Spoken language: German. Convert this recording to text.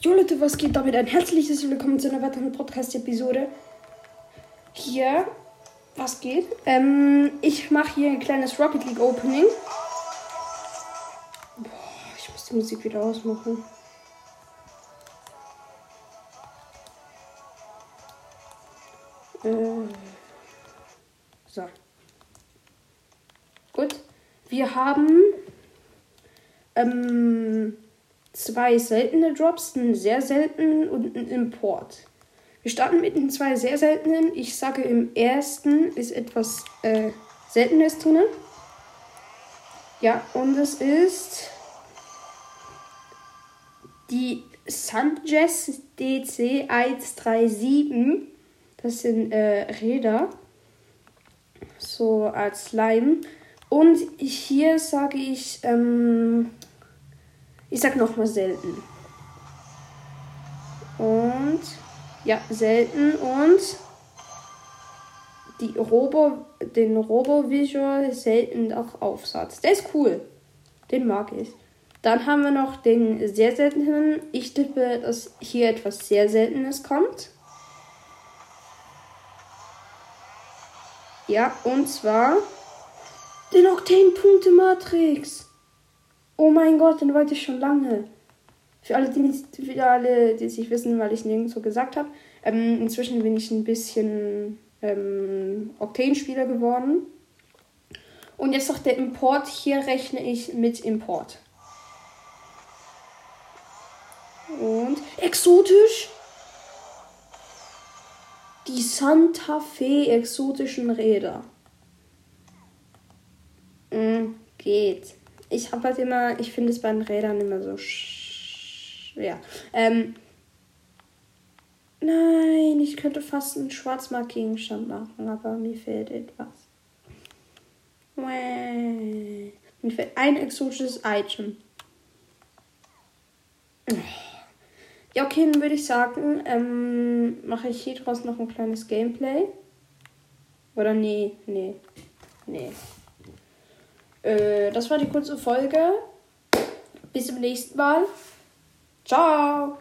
Jo Leute, was geht damit? Ein herzliches Willkommen zu einer weiteren Podcast-Episode. Hier, was geht? Ähm, ich mache hier ein kleines Rocket League Opening. Boah, ich muss die Musik wieder ausmachen. Äh, so. Gut. Wir haben ähm, zwei seltene Drops, einen sehr seltenen und einen Import. Wir starten mit den zwei sehr seltenen. Ich sage, im ersten ist etwas äh, Seltenes drin. Ja, und es ist die Sunjazz DC 137. Das sind äh, Räder. So als Slime. Und hier sage ich, ähm, ich sag nochmal selten. Und ja, selten und die Robo, den Robo Visual selten auch Aufsatz. Der ist cool. Den mag ich. Dann haben wir noch den sehr seltenen. Ich tippe, dass hier etwas sehr Seltenes kommt. Ja, und zwar den Octane-Punkte-Matrix. Oh mein Gott, den wollte ich schon lange. Für alle, die, für alle, die es nicht wissen, weil ich nirgendwo gesagt habe. Ähm, inzwischen bin ich ein bisschen ähm, Octane-Spieler geworden. Und jetzt noch der Import. Hier rechne ich mit Import. Und exotisch. Die Santa Fe exotischen Räder. Mm, geht. Ich habe halt immer, ich finde es bei den Rädern immer so schwer. Ähm, nein, ich könnte fast einen Schwarzmark-Gegenstand machen, aber mir fehlt etwas. Mir fehlt ein exotisches Item. Ja, okay, dann würde ich sagen, ähm, mache ich hier draus noch ein kleines Gameplay. Oder nee, nee, nee. Äh, das war die kurze Folge. Bis zum nächsten Mal. Ciao.